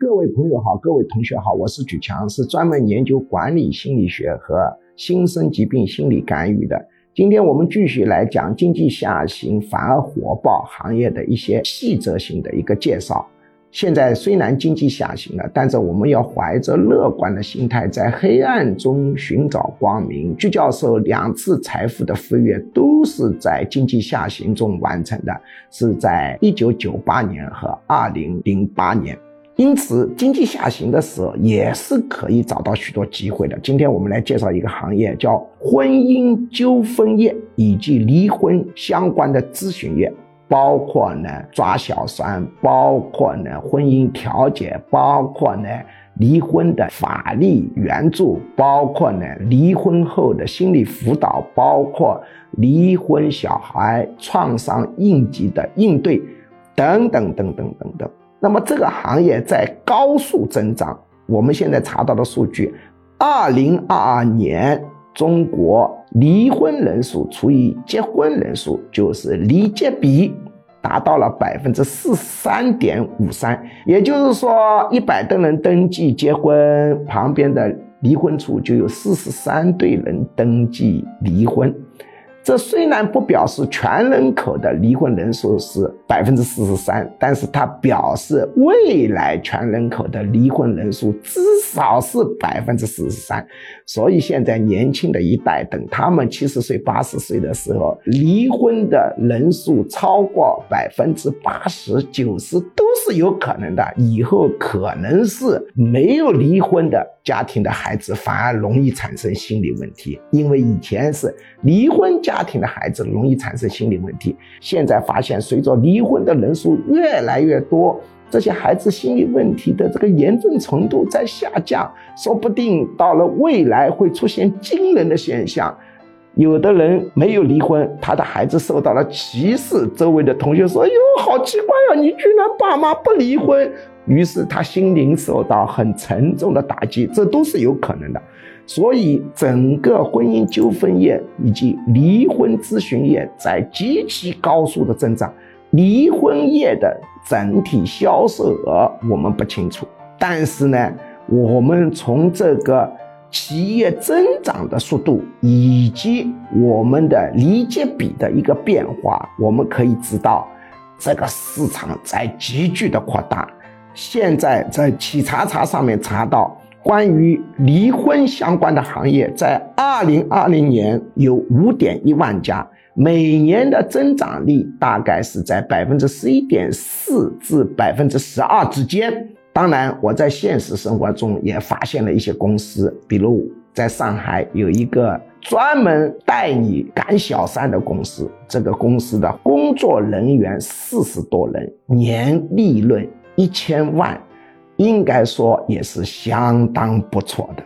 各位朋友好，各位同学好，我是举强，是专门研究管理心理学和新生疾病心理干预的。今天我们继续来讲经济下行反而火爆行业的一些细则性的一个介绍。现在虽然经济下行了，但是我们要怀着乐观的心态，在黑暗中寻找光明。鞠教授两次财富的飞跃都是在经济下行中完成的，是在一九九八年和二零零八年。因此，经济下行的时候也是可以找到许多机会的。今天我们来介绍一个行业，叫婚姻纠纷业以及离婚相关的咨询业，包括呢抓小三，包括呢婚姻调解，包括呢离婚的法律援助，包括呢离婚后的心理辅导，包括离婚小孩创伤应急的应对，等等等等等等。那么这个行业在高速增长。我们现在查到的数据，二零二二年中国离婚人数除以结婚人数，就是离结比达到了百分之四十三点五三。也就是说，一百个人登记结婚，旁边的离婚处就有四十三对人登记离婚。这虽然不表示全人口的离婚人数是百分之四十三，但是它表示未来全人口的离婚人数至少是百分之四十三。所以现在年轻的一代，等他们七十岁、八十岁的时候，离婚的人数超过百分之八十九十都是有可能的。以后可能是没有离婚的家庭的孩子反而容易产生心理问题，因为以前是离婚家。家庭的孩子容易产生心理问题。现在发现，随着离婚的人数越来越多，这些孩子心理问题的这个严重程度在下降，说不定到了未来会出现惊人的现象。有的人没有离婚，他的孩子受到了歧视，周围的同学说：“哟，好奇怪啊，你居然爸妈不离婚。”于是他心灵受到很沉重的打击，这都是有可能的。所以，整个婚姻纠纷业以及离婚咨询业在极其高速的增长。离婚业的整体销售额我们不清楚，但是呢，我们从这个企业增长的速度以及我们的离结比的一个变化，我们可以知道，这个市场在急剧的扩大。现在在企查查上面查到。关于离婚相关的行业，在二零二零年有五点一万家，每年的增长率大概是在百分之十一点四至百分之十二之间。当然，我在现实生活中也发现了一些公司，比如在上海有一个专门带你赶小三的公司，这个公司的工作人员四十多人，年利润一千万。应该说也是相当不错的。